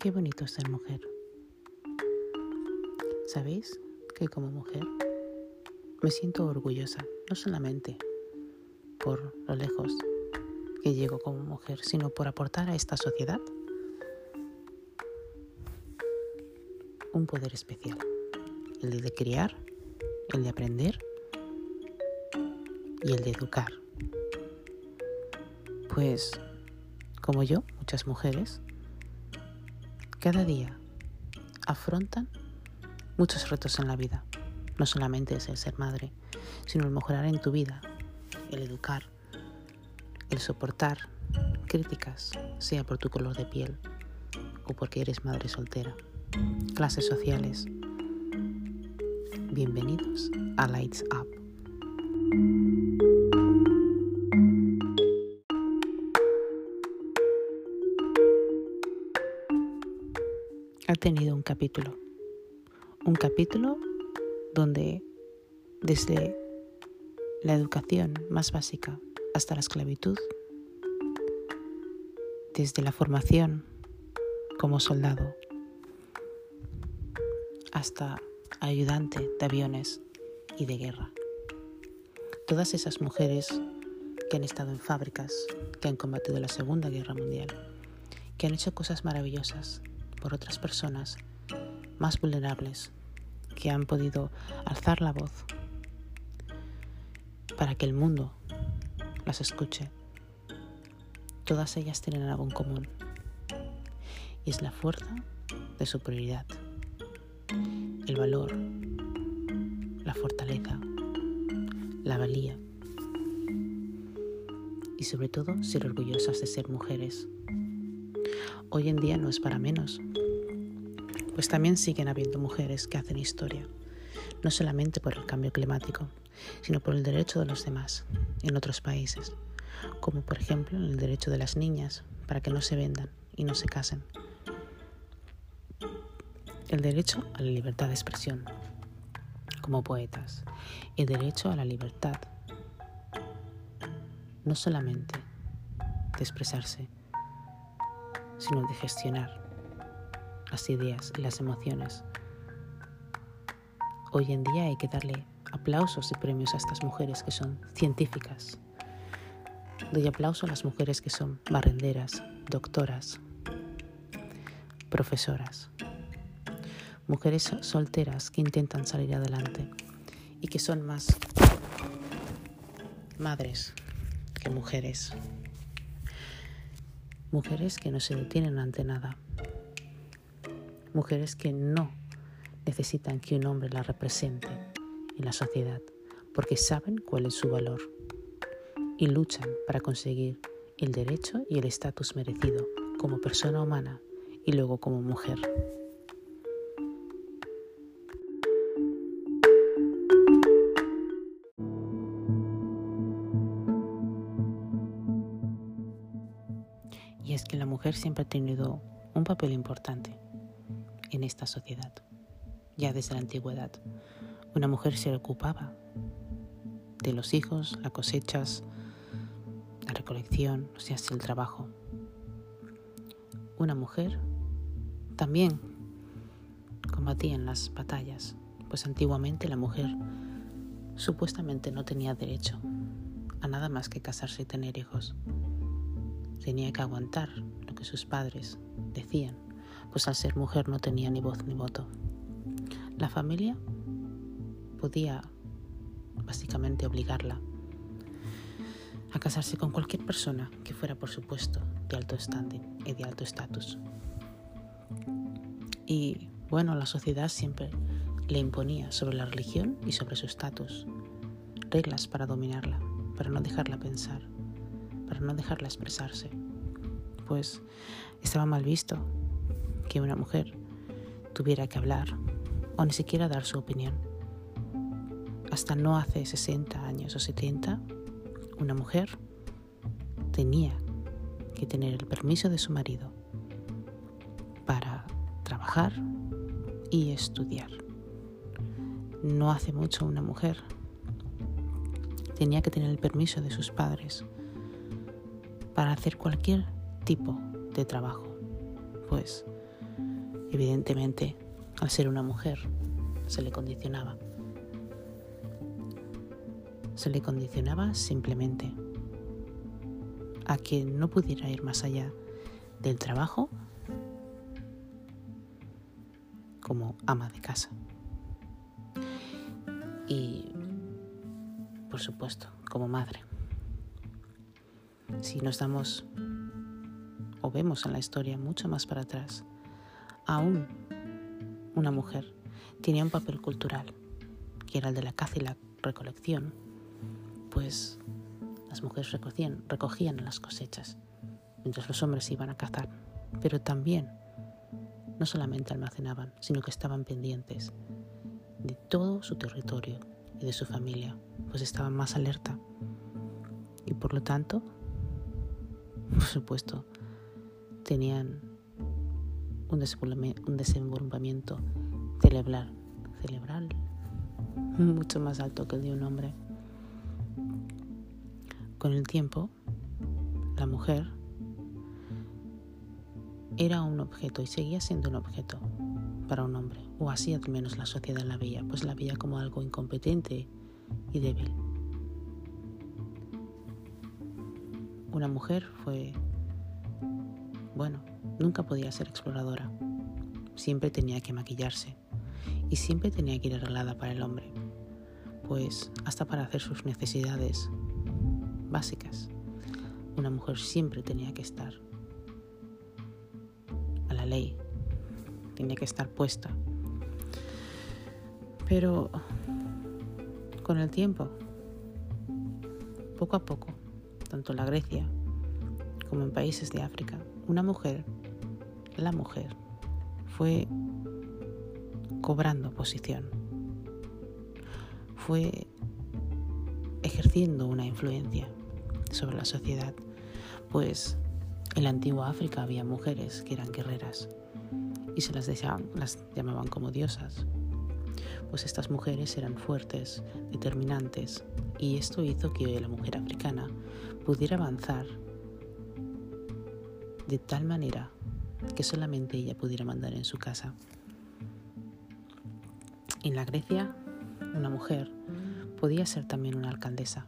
Qué bonito ser mujer. ¿Sabéis que como mujer me siento orgullosa, no solamente por lo lejos que llego como mujer, sino por aportar a esta sociedad un poder especial, el de criar, el de aprender y el de educar. Pues, como yo, muchas mujeres, cada día afrontan muchos retos en la vida. No solamente es el ser madre, sino el mejorar en tu vida, el educar, el soportar críticas, sea por tu color de piel o porque eres madre soltera. Clases sociales. Bienvenidos a Lights Up. Ha tenido un capítulo. Un capítulo donde desde la educación más básica hasta la esclavitud, desde la formación como soldado hasta ayudante de aviones y de guerra. Todas esas mujeres que han estado en fábricas, que han combatido la Segunda Guerra Mundial, que han hecho cosas maravillosas por otras personas más vulnerables, que han podido alzar la voz para que el mundo las escuche. Todas ellas tienen algo en común y es la fuerza de su prioridad el valor, la fortaleza, la valía y sobre todo ser orgullosas de ser mujeres. Hoy en día no es para menos, pues también siguen habiendo mujeres que hacen historia, no solamente por el cambio climático, sino por el derecho de los demás en otros países, como por ejemplo el derecho de las niñas para que no se vendan y no se casen. El derecho a la libertad de expresión como poetas, el derecho a la libertad, no solamente de expresarse, sino de gestionar las ideas y las emociones. Hoy en día hay que darle aplausos y premios a estas mujeres que son científicas. Doy aplauso a las mujeres que son barrenderas, doctoras, profesoras mujeres solteras que intentan salir adelante y que son más madres que mujeres. Mujeres que no se detienen ante nada. Mujeres que no necesitan que un hombre las represente en la sociedad porque saben cuál es su valor y luchan para conseguir el derecho y el estatus merecido como persona humana y luego como mujer. Siempre ha tenido un papel importante en esta sociedad. Ya desde la antigüedad, una mujer se ocupaba de los hijos, las cosechas, la recolección, o sea, el trabajo. Una mujer también combatía en las batallas, pues antiguamente la mujer supuestamente no tenía derecho a nada más que casarse y tener hijos tenía que aguantar sus padres decían, pues al ser mujer no tenía ni voz ni voto. La familia podía básicamente obligarla a casarse con cualquier persona que fuera, por supuesto, de alto standing y de alto estatus. Y bueno, la sociedad siempre le imponía sobre la religión y sobre su estatus reglas para dominarla, para no dejarla pensar, para no dejarla expresarse, pues estaba mal visto que una mujer tuviera que hablar o ni siquiera dar su opinión. Hasta no hace 60 años o 70, una mujer tenía que tener el permiso de su marido para trabajar y estudiar. No hace mucho una mujer tenía que tener el permiso de sus padres para hacer cualquier tipo de trabajo, pues Evidentemente, al ser una mujer, se le condicionaba. Se le condicionaba simplemente a que no pudiera ir más allá del trabajo como ama de casa. Y, por supuesto, como madre. Si nos damos vemos en la historia mucho más para atrás, aún una mujer tenía un papel cultural, que era el de la caza y la recolección, pues las mujeres recogían, recogían las cosechas, mientras los hombres iban a cazar, pero también no solamente almacenaban, sino que estaban pendientes de todo su territorio y de su familia, pues estaban más alerta. Y por lo tanto, por supuesto, tenían un desenvolvimiento cerebral, cerebral mucho más alto que el de un hombre. Con el tiempo, la mujer era un objeto y seguía siendo un objeto para un hombre, o así al menos la sociedad la veía, pues la veía como algo incompetente y débil. Una mujer fue, bueno, nunca podía ser exploradora, siempre tenía que maquillarse y siempre tenía que ir arreglada para el hombre, pues hasta para hacer sus necesidades básicas. Una mujer siempre tenía que estar a la ley, tenía que estar puesta. Pero con el tiempo, poco a poco, tanto en la Grecia como en países de África, una mujer, la mujer, fue cobrando posición, fue ejerciendo una influencia sobre la sociedad, pues en la antigua África había mujeres que eran guerreras y se las, llamaban como diosas. Pues estas mujeres eran fuertes, determinantes, y esto hizo que la mujer africana pudiera avanzar de tal manera que solamente ella pudiera mandar en su casa. En la Grecia, una mujer podía ser también una alcaldesa,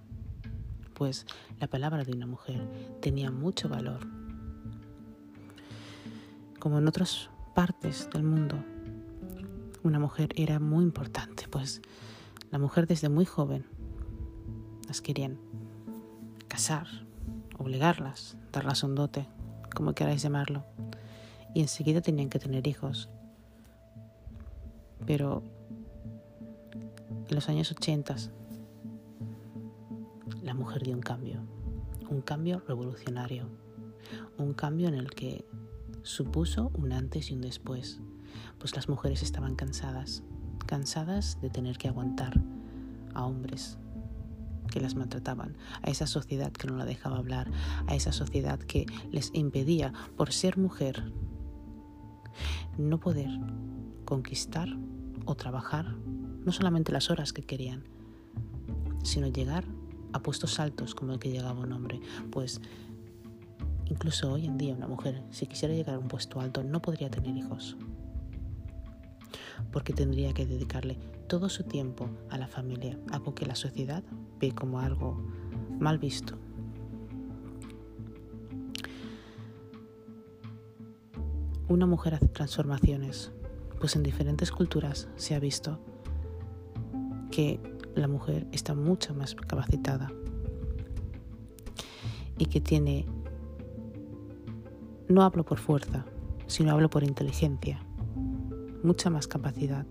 pues la palabra de una mujer tenía mucho valor. Como en otras partes del mundo, una mujer era muy importante, pues la mujer desde muy joven las querían casar, obligarlas, darlas un dote, como queráis llamarlo, y enseguida tenían que tener hijos. Pero en los años 80 la mujer dio un cambio, un cambio revolucionario, un cambio en el que supuso un antes y un después, pues las mujeres estaban cansadas, cansadas de tener que aguantar a hombres que las maltrataban, a esa sociedad que no la dejaba hablar, a esa sociedad que les impedía, por ser mujer, no poder conquistar o trabajar no solamente las horas que querían, sino llegar a puestos altos como el que llegaba un hombre, pues incluso hoy en día una mujer, si quisiera llegar a un puesto alto, no podría tener hijos, porque tendría que dedicarle todo su tiempo a la familia, algo que la sociedad ve como algo mal visto. Una mujer hace transformaciones, pues en diferentes culturas se ha visto que la mujer está mucho más capacitada y que tiene, no hablo por fuerza, sino hablo por inteligencia, mucha más capacidad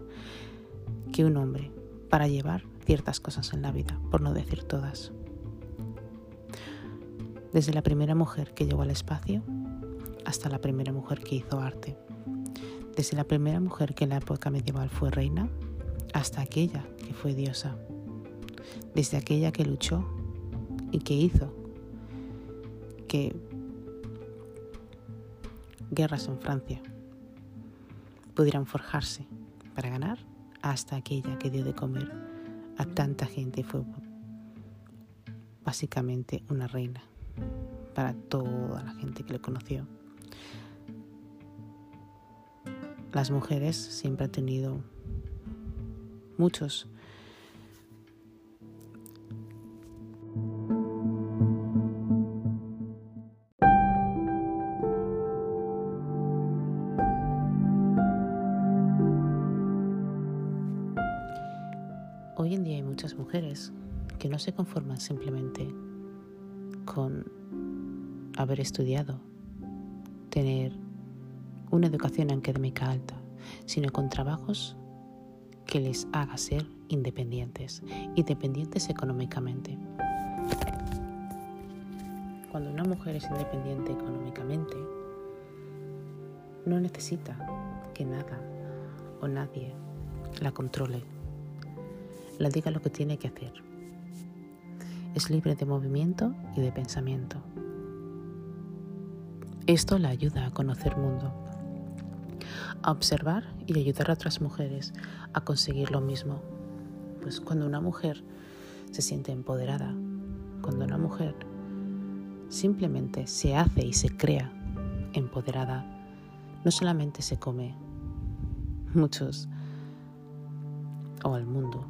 que un hombre para llevar ciertas cosas en la vida, por no decir todas. Desde la primera mujer que llegó al espacio hasta la primera mujer que hizo arte. Desde la primera mujer que en la época medieval fue reina hasta aquella que fue diosa desde aquella que luchó y que hizo que guerras en Francia pudieran forjarse para ganar hasta aquella que dio de comer a tanta gente y fue básicamente una reina para toda la gente que le conoció. las mujeres siempre han tenido muchos se conforman simplemente con haber estudiado, tener una educación académica alta, sino con trabajos que les haga ser independientes, independientes económicamente. Cuando una mujer es independiente económicamente, no necesita que nada o nadie la controle, la diga lo que tiene que hacer. Es libre de movimiento y de pensamiento. Esto la ayuda a conocer mundo, a observar y ayudar a otras mujeres a conseguir lo mismo. Pues cuando una mujer se siente empoderada, cuando una mujer simplemente se hace y se crea empoderada, no solamente se come muchos o al mundo,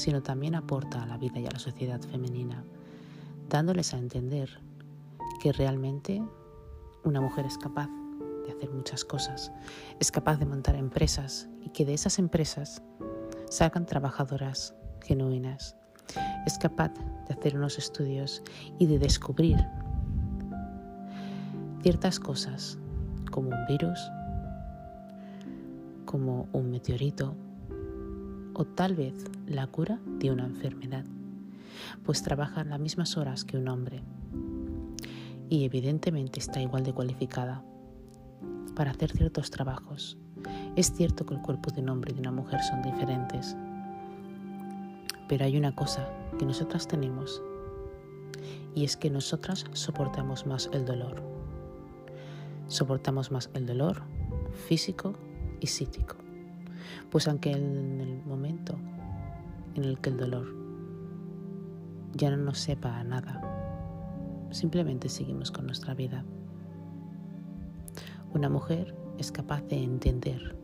sino también aporta a la vida y a la sociedad femenina, dándoles a entender que realmente una mujer es capaz de hacer muchas cosas, es capaz de montar empresas y que de esas empresas salgan trabajadoras genuinas, es capaz de hacer unos estudios y de descubrir ciertas cosas como un virus, como un meteorito o tal vez la cura de una enfermedad, pues trabaja las mismas horas que un hombre y evidentemente está igual de cualificada para hacer ciertos trabajos. Es cierto que el cuerpo de un hombre y de una mujer son diferentes, pero hay una cosa que nosotras tenemos y es que nosotras soportamos más el dolor. Soportamos más el dolor físico y psíquico. Pues aunque en el momento en el que el dolor ya no nos sepa nada, simplemente seguimos con nuestra vida. Una mujer es capaz de entender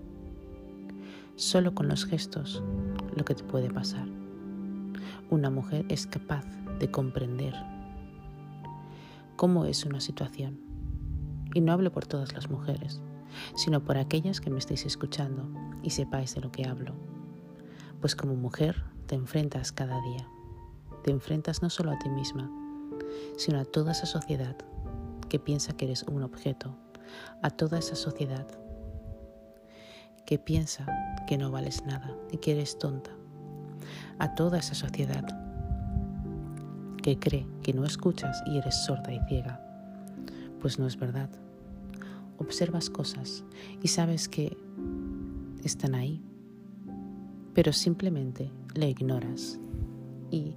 solo con los gestos lo que te puede pasar. Una mujer es capaz de comprender cómo es una situación. Y no hablo por todas las mujeres, sino por aquellas que me estéis escuchando y sepáis de lo que hablo. Pues como mujer te enfrentas cada día. Te enfrentas no solo a ti misma, sino a toda esa sociedad que piensa que eres un objeto, a toda esa sociedad que piensa que no vales nada y que eres tonta, a toda esa sociedad que cree que no escuchas y eres sorda y ciega. Pues no es verdad. Observas cosas y sabes que están ahí, pero simplemente le ignoras y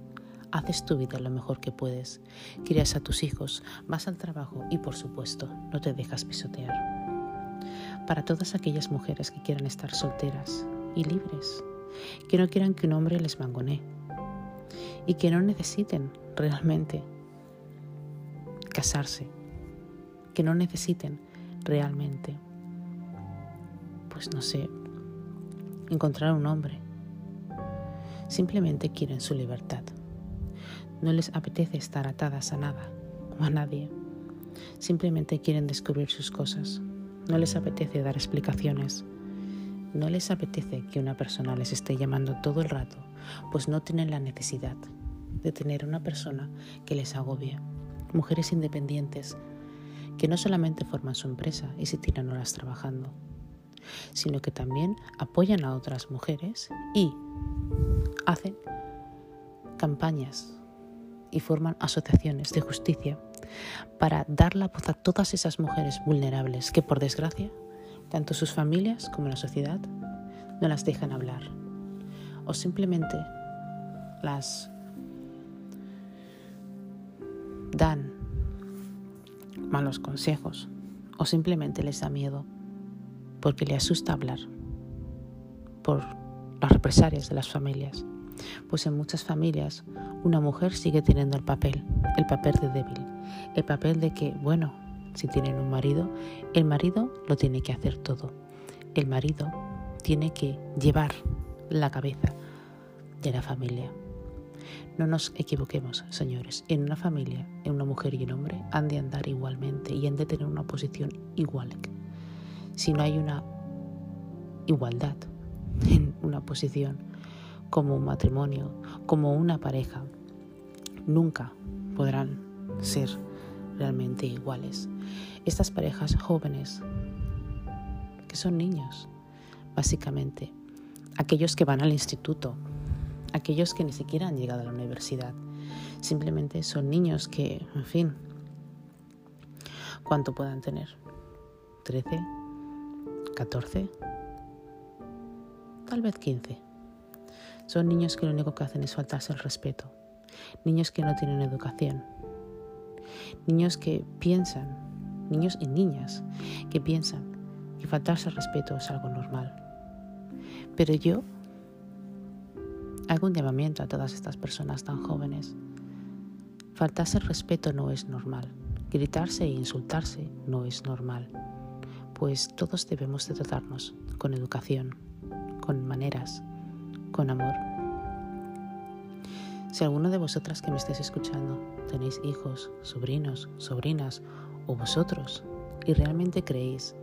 haces tu vida lo mejor que puedes, quieres a tus hijos, vas al trabajo y por supuesto no te dejas pisotear. Para todas aquellas mujeres que quieran estar solteras y libres, que no quieran que un hombre les mangonee y que no necesiten realmente casarse, que no necesiten realmente, pues no sé, encontrar un hombre. Simplemente quieren su libertad. No les apetece estar atadas a nada o a nadie. Simplemente quieren descubrir sus cosas. No les apetece dar explicaciones. No les apetece que una persona les esté llamando todo el rato, pues no tienen la necesidad de tener una persona que les agobie. Mujeres independientes que no solamente forman su empresa y se tiran horas trabajando, sino que también apoyan a otras mujeres y hacen campañas y forman asociaciones de justicia para dar la voz a todas esas mujeres vulnerables que por desgracia tanto sus familias como la sociedad no las dejan hablar o simplemente las dan malos consejos o simplemente les da miedo porque le asusta hablar por las represalias de las familias. Pues en muchas familias una mujer sigue teniendo el papel, el papel de débil, el papel de que, bueno, si tienen un marido, el marido lo tiene que hacer todo. el marido tiene que llevar la cabeza de la familia. No nos equivoquemos, señores. En una familia, en una mujer y un hombre, han de andar igualmente y han de tener una posición igual. Si no hay una igualdad en una posición como un matrimonio, como una pareja, nunca podrán ser realmente iguales. Estas parejas jóvenes, que son niños, básicamente, aquellos que van al instituto, aquellos que ni siquiera han llegado a la universidad, simplemente son niños que, en fin, ¿cuánto puedan tener? ¿13? ¿14? Tal vez 15. Son niños que lo único que hacen es faltarse el respeto. Niños que no tienen educación. Niños que piensan, niños y niñas, que piensan que faltarse el respeto es algo normal. Pero yo hago un llamamiento a todas estas personas tan jóvenes. Faltarse el respeto no es normal. Gritarse e insultarse no es normal. Pues todos debemos de tratarnos con educación, con maneras, con amor. Si alguno de vosotras que me estéis escuchando tenéis hijos, sobrinos, sobrinas o vosotros y realmente creéis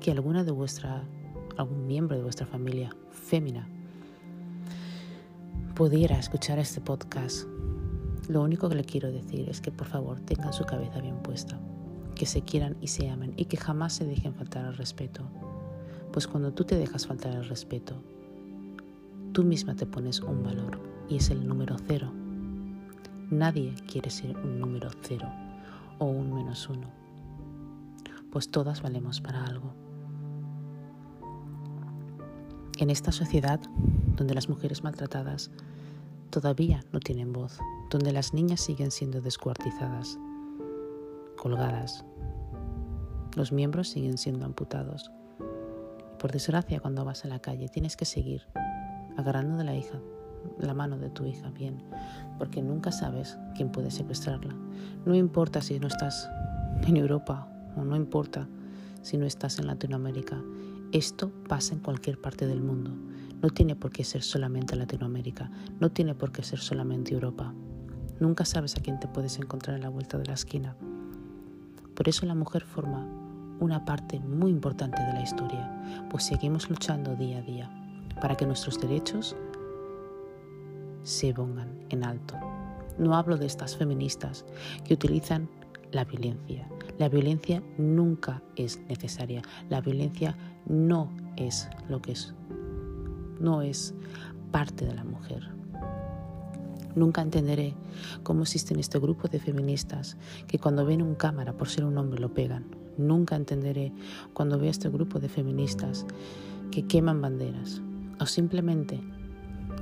que alguna de vuestra, algún miembro de vuestra familia fémina pudiera escuchar este podcast, lo único que le quiero decir es que por favor tengan su cabeza bien puesta, que se quieran y se amen y que jamás se dejen faltar al respeto. Pues cuando tú te dejas faltar el respeto, tú misma te pones un valor y es el número cero. Nadie quiere ser un número cero o un menos uno, pues todas valemos para algo. En esta sociedad donde las mujeres maltratadas todavía no tienen voz, donde las niñas siguen siendo descuartizadas, colgadas, los miembros siguen siendo amputados. Por desgracia, cuando vas a la calle tienes que seguir agarrando de la hija, la mano de tu hija bien, porque nunca sabes quién puede secuestrarla. No importa si no estás en Europa o no importa si no estás en Latinoamérica. Esto pasa en cualquier parte del mundo. No tiene por qué ser solamente Latinoamérica, no tiene por qué ser solamente Europa. Nunca sabes a quién te puedes encontrar en la vuelta de la esquina. Por eso la mujer forma una parte muy importante de la historia, pues seguimos luchando día a día para que nuestros derechos se pongan en alto. No hablo de estas feministas que utilizan la violencia. La violencia nunca es necesaria. La violencia no es lo que es. No es parte de la mujer. Nunca entenderé cómo existen este grupo de feministas que cuando ven un cámara por ser un hombre lo pegan. Nunca entenderé cuando veo este grupo de feministas que queman banderas o simplemente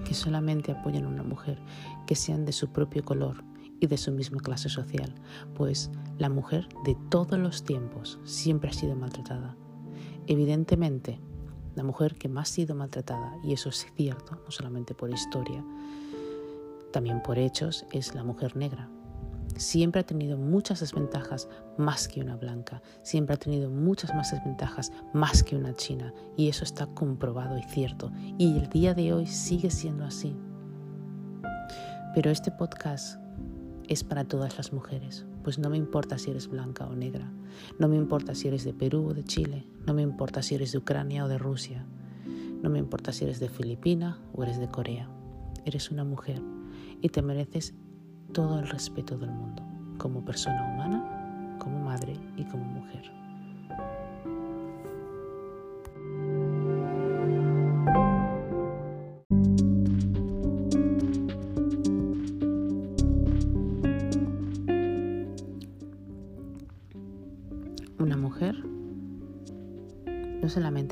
que solamente apoyan a una mujer que sean de su propio color y de su misma clase social, pues la mujer de todos los tiempos siempre ha sido maltratada. Evidentemente, la mujer que más ha sido maltratada, y eso es cierto, no solamente por historia, también por hechos, es la mujer negra, siempre ha tenido muchas desventajas más que una blanca, siempre ha tenido muchas más desventajas más que una china y eso está comprobado y cierto y el día de hoy sigue siendo así. Pero este podcast es para todas las mujeres, pues no me importa si eres blanca o negra, no me importa si eres de Perú o de Chile, no me importa si eres de Ucrania o de Rusia, no me importa si eres de Filipina o eres de Corea, eres una mujer y te mereces todo el respeto del mundo, como persona humana, como madre y como mujer.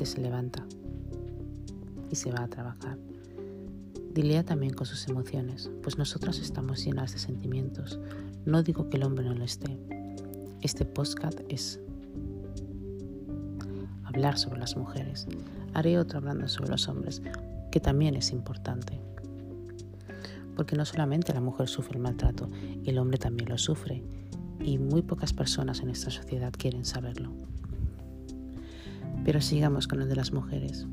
Se levanta y se va a trabajar, Dilea también con sus emociones, pues nosotras estamos llenas de sentimientos. No digo que el hombre no lo esté. Este podcast es hablar sobre las mujeres. Haré otro hablando sobre los hombres, que también es importante. Porque no solamente la mujer sufre el maltrato, el hombre también lo sufre. Y muy pocas personas en esta sociedad quieren saberlo. Pero sigamos con el de las mujeres.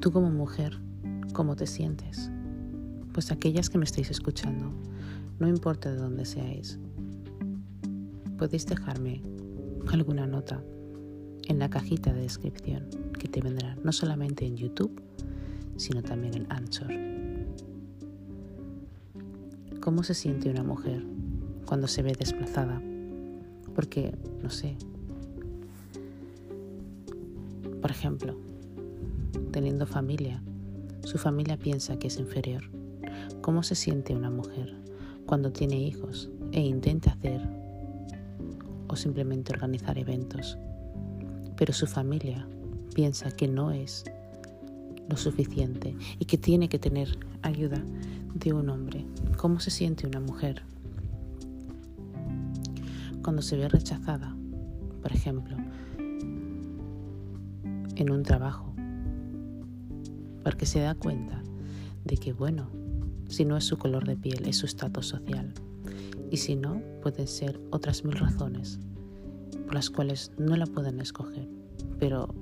Tú como mujer, ¿cómo te sientes? Pues aquellas que me estáis escuchando, no importa de dónde seáis, podéis dejarme alguna nota en la cajita de descripción que te vendrá no solamente en YouTube, sino también en Anchor. ¿Cómo se siente una mujer cuando se ve desplazada? Porque, no sé, por ejemplo, teniendo familia, su familia piensa que es inferior. ¿Cómo se siente una mujer cuando tiene hijos e intenta hacer o simplemente organizar eventos pero su familia piensa que no es lo suficiente y que tiene que tener ayuda de un hombre. ¿Cómo se siente una mujer cuando se ve rechazada, por ejemplo, en un trabajo? Porque se da cuenta de que, bueno, si no es su color de piel, es su estatus social. Y si no, pueden ser otras mil razones por las cuales no la pueden escoger, pero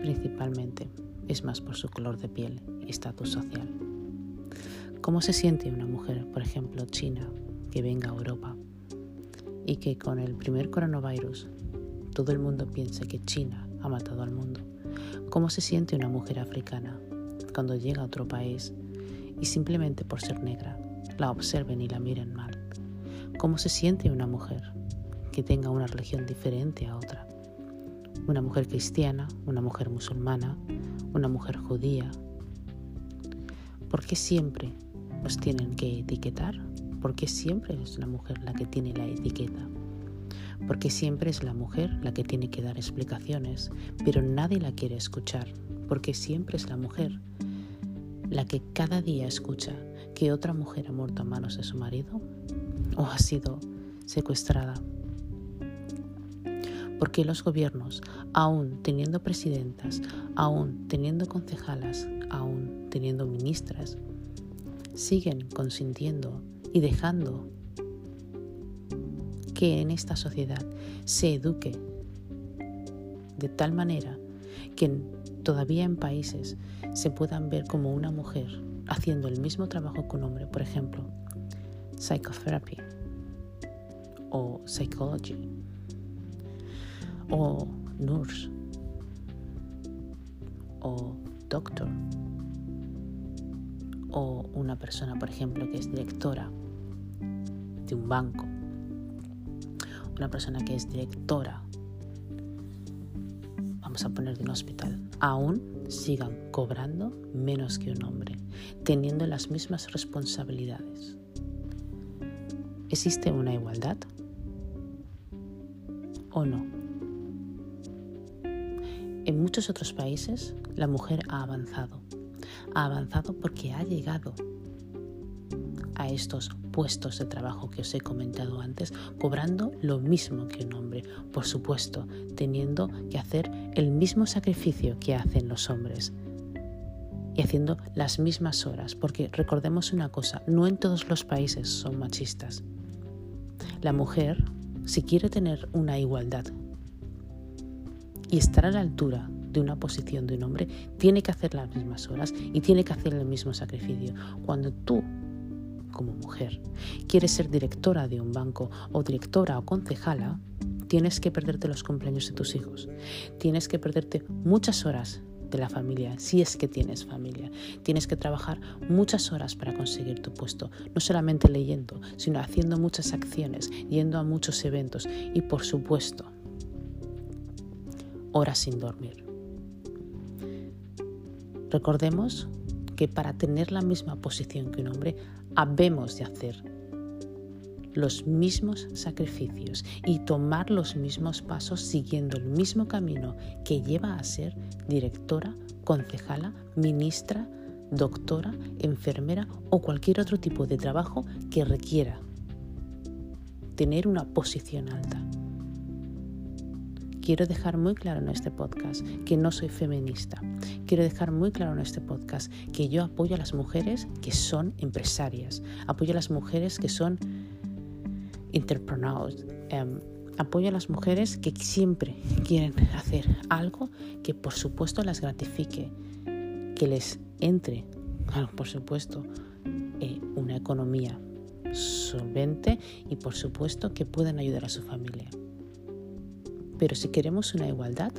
principalmente es más por su color de piel y estatus social. ¿Cómo se siente una mujer, por ejemplo, china, que venga a Europa y que con el primer coronavirus todo el mundo piensa que China ha matado al mundo? ¿Cómo se siente una mujer africana cuando llega a otro país y simplemente por ser negra la observen y la miren mal? ¿Cómo se siente una mujer que tenga una religión diferente a otra. Una mujer cristiana, una mujer musulmana, una mujer judía. ¿Por qué siempre nos tienen que etiquetar? ¿Por qué siempre es la mujer la que tiene la etiqueta? Porque siempre es la mujer la que tiene que dar explicaciones, pero nadie la quiere escuchar, porque siempre es la mujer la que cada día escucha que otra mujer ha muerto a manos de su marido o ha sido secuestrada. Porque los gobiernos, aún teniendo presidentas, aún teniendo concejalas, aún teniendo ministras, siguen consintiendo y dejando que en esta sociedad se eduque de tal manera que todavía en países se puedan ver como una mujer haciendo el mismo trabajo que un hombre, por ejemplo, psychotherapy o psychology o nurse o doctor o una persona, por ejemplo, que es directora de un banco, una persona que es directora, vamos a poner de un hospital, aún sigan cobrando menos que un hombre, teniendo las mismas responsabilidades. ¿Existe una igualdad o no? En muchos otros países la mujer ha avanzado. Ha avanzado porque ha llegado a estos puestos de trabajo que os he comentado antes, cobrando lo mismo que un hombre, por supuesto, teniendo que hacer el mismo sacrificio que hacen los hombres y haciendo las mismas horas, porque recordemos una cosa, no en todos los países son machistas. La mujer, si quiere tener una igualdad y estar a la altura de una posición de un hombre, tiene que hacer las mismas horas y tiene que hacer el mismo sacrificio. Cuando tú, como mujer, quieres ser directora de un banco o directora o concejala, tienes que perderte los cumpleaños de tus hijos. Tienes que perderte muchas horas de la familia, si es que tienes familia. Tienes que trabajar muchas horas para conseguir tu puesto, no solamente leyendo, sino haciendo muchas acciones, yendo a muchos eventos y, por supuesto, horas sin dormir. Recordemos que para tener la misma posición que un hombre, habemos de hacer los mismos sacrificios y tomar los mismos pasos siguiendo el mismo camino que lleva a ser directora, concejala, ministra, doctora, enfermera o cualquier otro tipo de trabajo que requiera tener una posición alta. Quiero dejar muy claro en este podcast que no soy feminista. Quiero dejar muy claro en este podcast que yo apoyo a las mujeres que son empresarias, apoyo a las mujeres que son entrepreneurs, em, Apoyo a las mujeres que siempre quieren hacer algo que por supuesto las gratifique, que les entre, por supuesto, eh, una economía solvente y por supuesto que puedan ayudar a su familia. Pero si queremos una igualdad,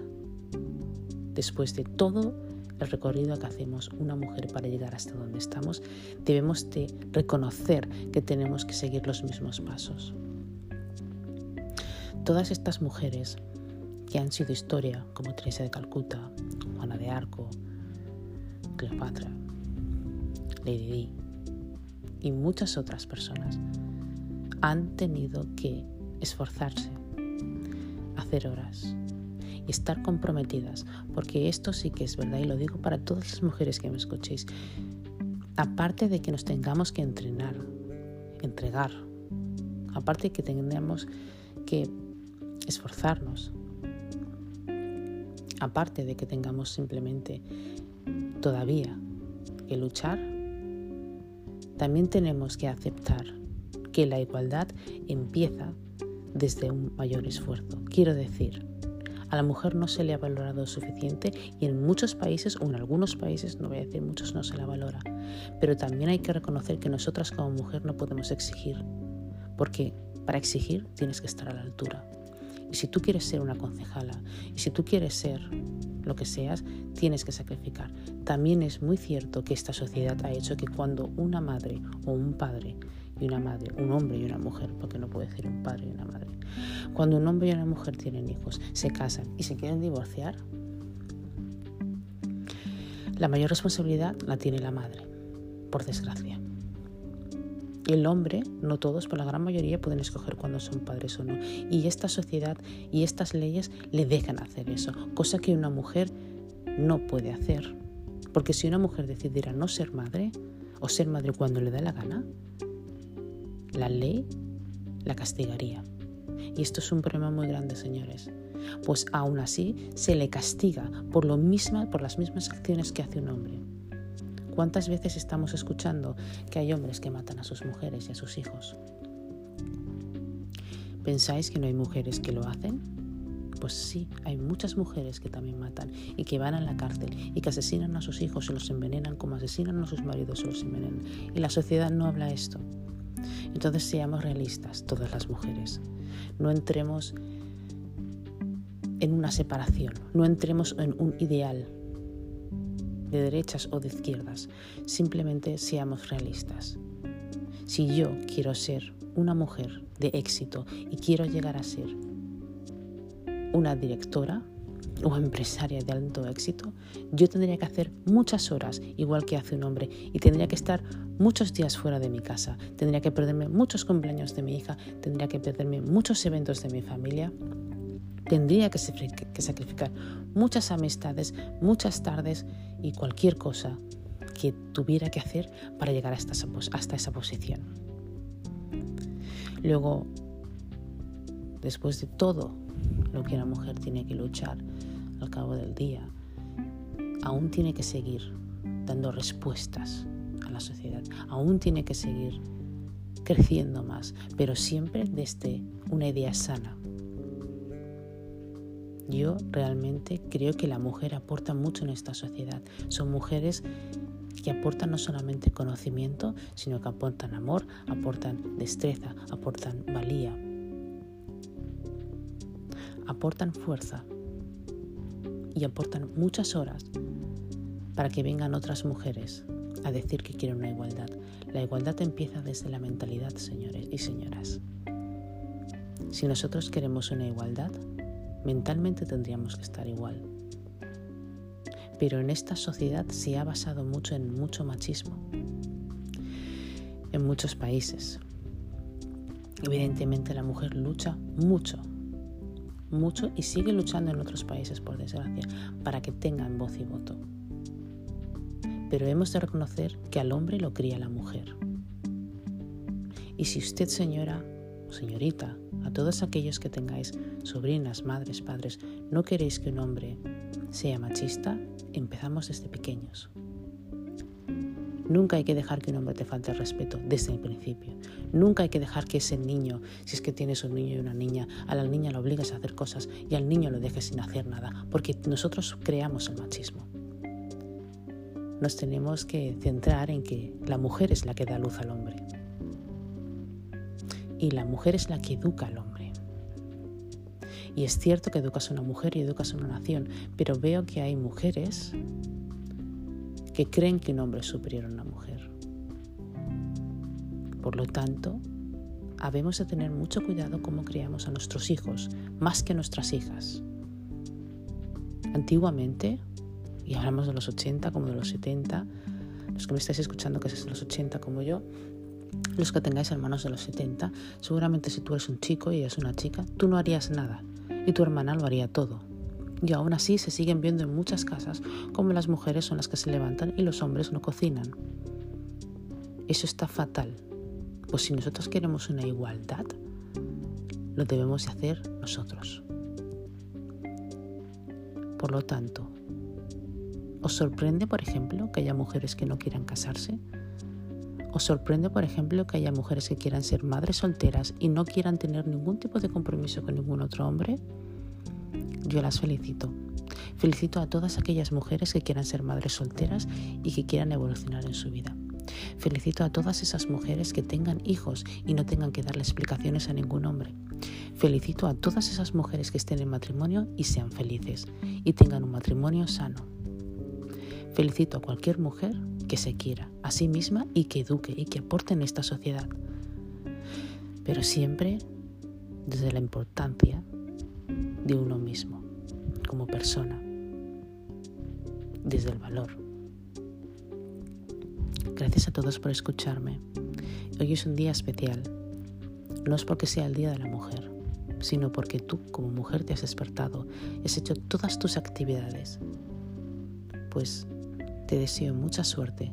después de todo el recorrido que hacemos una mujer para llegar hasta donde estamos, debemos de reconocer que tenemos que seguir los mismos pasos. Todas estas mujeres que han sido historia, como Teresa de Calcuta, Juana de Arco, Cleopatra, Lady Di y muchas otras personas, han tenido que esforzarse, horas, y estar comprometidas, porque esto sí que es verdad y lo digo para todas las mujeres que me escuchéis. Aparte de que nos tengamos que entrenar, entregar, aparte de que tengamos que esforzarnos, aparte de que tengamos simplemente todavía que luchar, también tenemos que aceptar que la igualdad empieza desde un mayor esfuerzo. Quiero decir, a la mujer no se le ha valorado suficiente y en muchos países o en algunos países, no voy a decir muchos, no se la valora. Pero también hay que reconocer que nosotras como mujer no podemos exigir, porque para exigir tienes que estar a la altura. Y si tú quieres ser una concejala y si tú quieres ser lo que seas, tienes que sacrificar. También es muy cierto que esta sociedad ha hecho que cuando una madre o un padre y una madre, un hombre y una mujer, porque no puede ser un padre y una madre, cuando un hombre y una mujer tienen hijos, se casan y se quieren divorciar, la mayor responsabilidad la tiene la madre, por desgracia. El hombre, no todos, pero la gran mayoría pueden escoger cuando son padres o no. Y esta sociedad y estas leyes le dejan hacer eso, cosa que una mujer no puede hacer. Porque si una mujer decidiera no ser madre o ser madre cuando le da la gana, la ley la castigaría. Y esto es un problema muy grande, señores. Pues aún así se le castiga por, lo misma, por las mismas acciones que hace un hombre. ¿Cuántas veces estamos escuchando que hay hombres que matan a sus mujeres y a sus hijos? ¿Pensáis que no hay mujeres que lo hacen? Pues sí, hay muchas mujeres que también matan y que van a la cárcel y que asesinan a sus hijos y los envenenan como asesinan a sus maridos o los envenenan. Y la sociedad no habla esto. Entonces seamos realistas, todas las mujeres. No entremos en una separación, no entremos en un ideal de derechas o de izquierdas, simplemente seamos realistas. Si yo quiero ser una mujer de éxito y quiero llegar a ser una directora, o empresaria de alto éxito, yo tendría que hacer muchas horas, igual que hace un hombre, y tendría que estar muchos días fuera de mi casa, tendría que perderme muchos cumpleaños de mi hija, tendría que perderme muchos eventos de mi familia, tendría que sacrificar muchas amistades, muchas tardes y cualquier cosa que tuviera que hacer para llegar hasta esa, posición. Luego, después de todo lo que una mujer tiene que luchar al cabo del día, aún tiene que seguir dando respuestas a la sociedad, aún tiene que seguir creciendo más, pero siempre desde una idea sana. Yo realmente creo que la mujer aporta mucho en esta sociedad. Son mujeres que aportan no solamente conocimiento, sino que aportan amor, aportan destreza, aportan valía, aportan fuerza y aportan muchas horas para que vengan otras mujeres a decir que quieren una igualdad. La igualdad empieza desde la mentalidad, señores y señoras. Si nosotros queremos una igualdad, mentalmente tendríamos que estar igual. Pero en esta sociedad se ha basado mucho en mucho machismo. En muchos países. Evidentemente la mujer lucha mucho mucho y sigue luchando en otros países, por desgracia, para que tengan voz y voto. Pero hemos de reconocer que al hombre lo cría la mujer. Y si usted, señora o señorita, a todos aquellos que tengáis sobrinas, madres, padres, no queréis que un hombre sea machista, empezamos desde pequeños. Nunca hay que dejar que un hombre te falte respeto desde el principio. Nunca hay que dejar que ese niño, si es que tienes un niño y una niña, a la niña lo obligues a hacer cosas y al niño lo dejes sin hacer nada, porque nosotros creamos el machismo. Nos tenemos que centrar en que la mujer es la que da luz al hombre. Y la mujer es la que educa al hombre. Y es cierto que educas a una mujer y educas a una nación, pero veo que hay mujeres que creen que un hombre es superior a una mujer. Por lo tanto, habemos de tener mucho cuidado cómo criamos a nuestros hijos, más que a nuestras hijas. Antiguamente, y hablamos de los 80 como de los 70, los que me estáis escuchando que es de los 80 como yo, los que tengáis hermanos de los 70, seguramente si tú eres un chico y ella es una chica, tú no harías nada y tu hermana lo haría todo. Y aún así se siguen viendo en muchas casas como las mujeres son las que se levantan y los hombres no cocinan. Eso está fatal. Pues si nosotros queremos una igualdad, lo debemos de hacer nosotros. Por lo tanto, ¿os sorprende, por ejemplo, que haya mujeres que no quieran casarse? ¿Os sorprende, por ejemplo, que haya mujeres que quieran ser madres solteras y no quieran tener ningún tipo de compromiso con ningún otro hombre? Yo las felicito. Felicito a todas aquellas mujeres que quieran ser madres solteras y que quieran evolucionar en su vida. Felicito a todas esas mujeres que tengan hijos y no tengan que darle explicaciones a ningún hombre. Felicito a todas esas mujeres que estén en matrimonio y sean felices y tengan un matrimonio sano. Felicito a cualquier mujer que se quiera a sí misma y que eduque y que aporte en esta sociedad. Pero siempre desde la importancia de uno mismo como persona, desde el valor. Gracias a todos por escucharme. Hoy es un día especial. No es porque sea el Día de la Mujer, sino porque tú como mujer te has despertado, has hecho todas tus actividades. Pues te deseo mucha suerte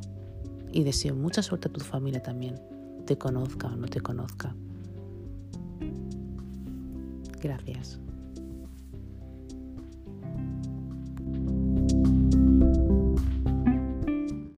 y deseo mucha suerte a tu familia también, te conozca o no te conozca. Gracias.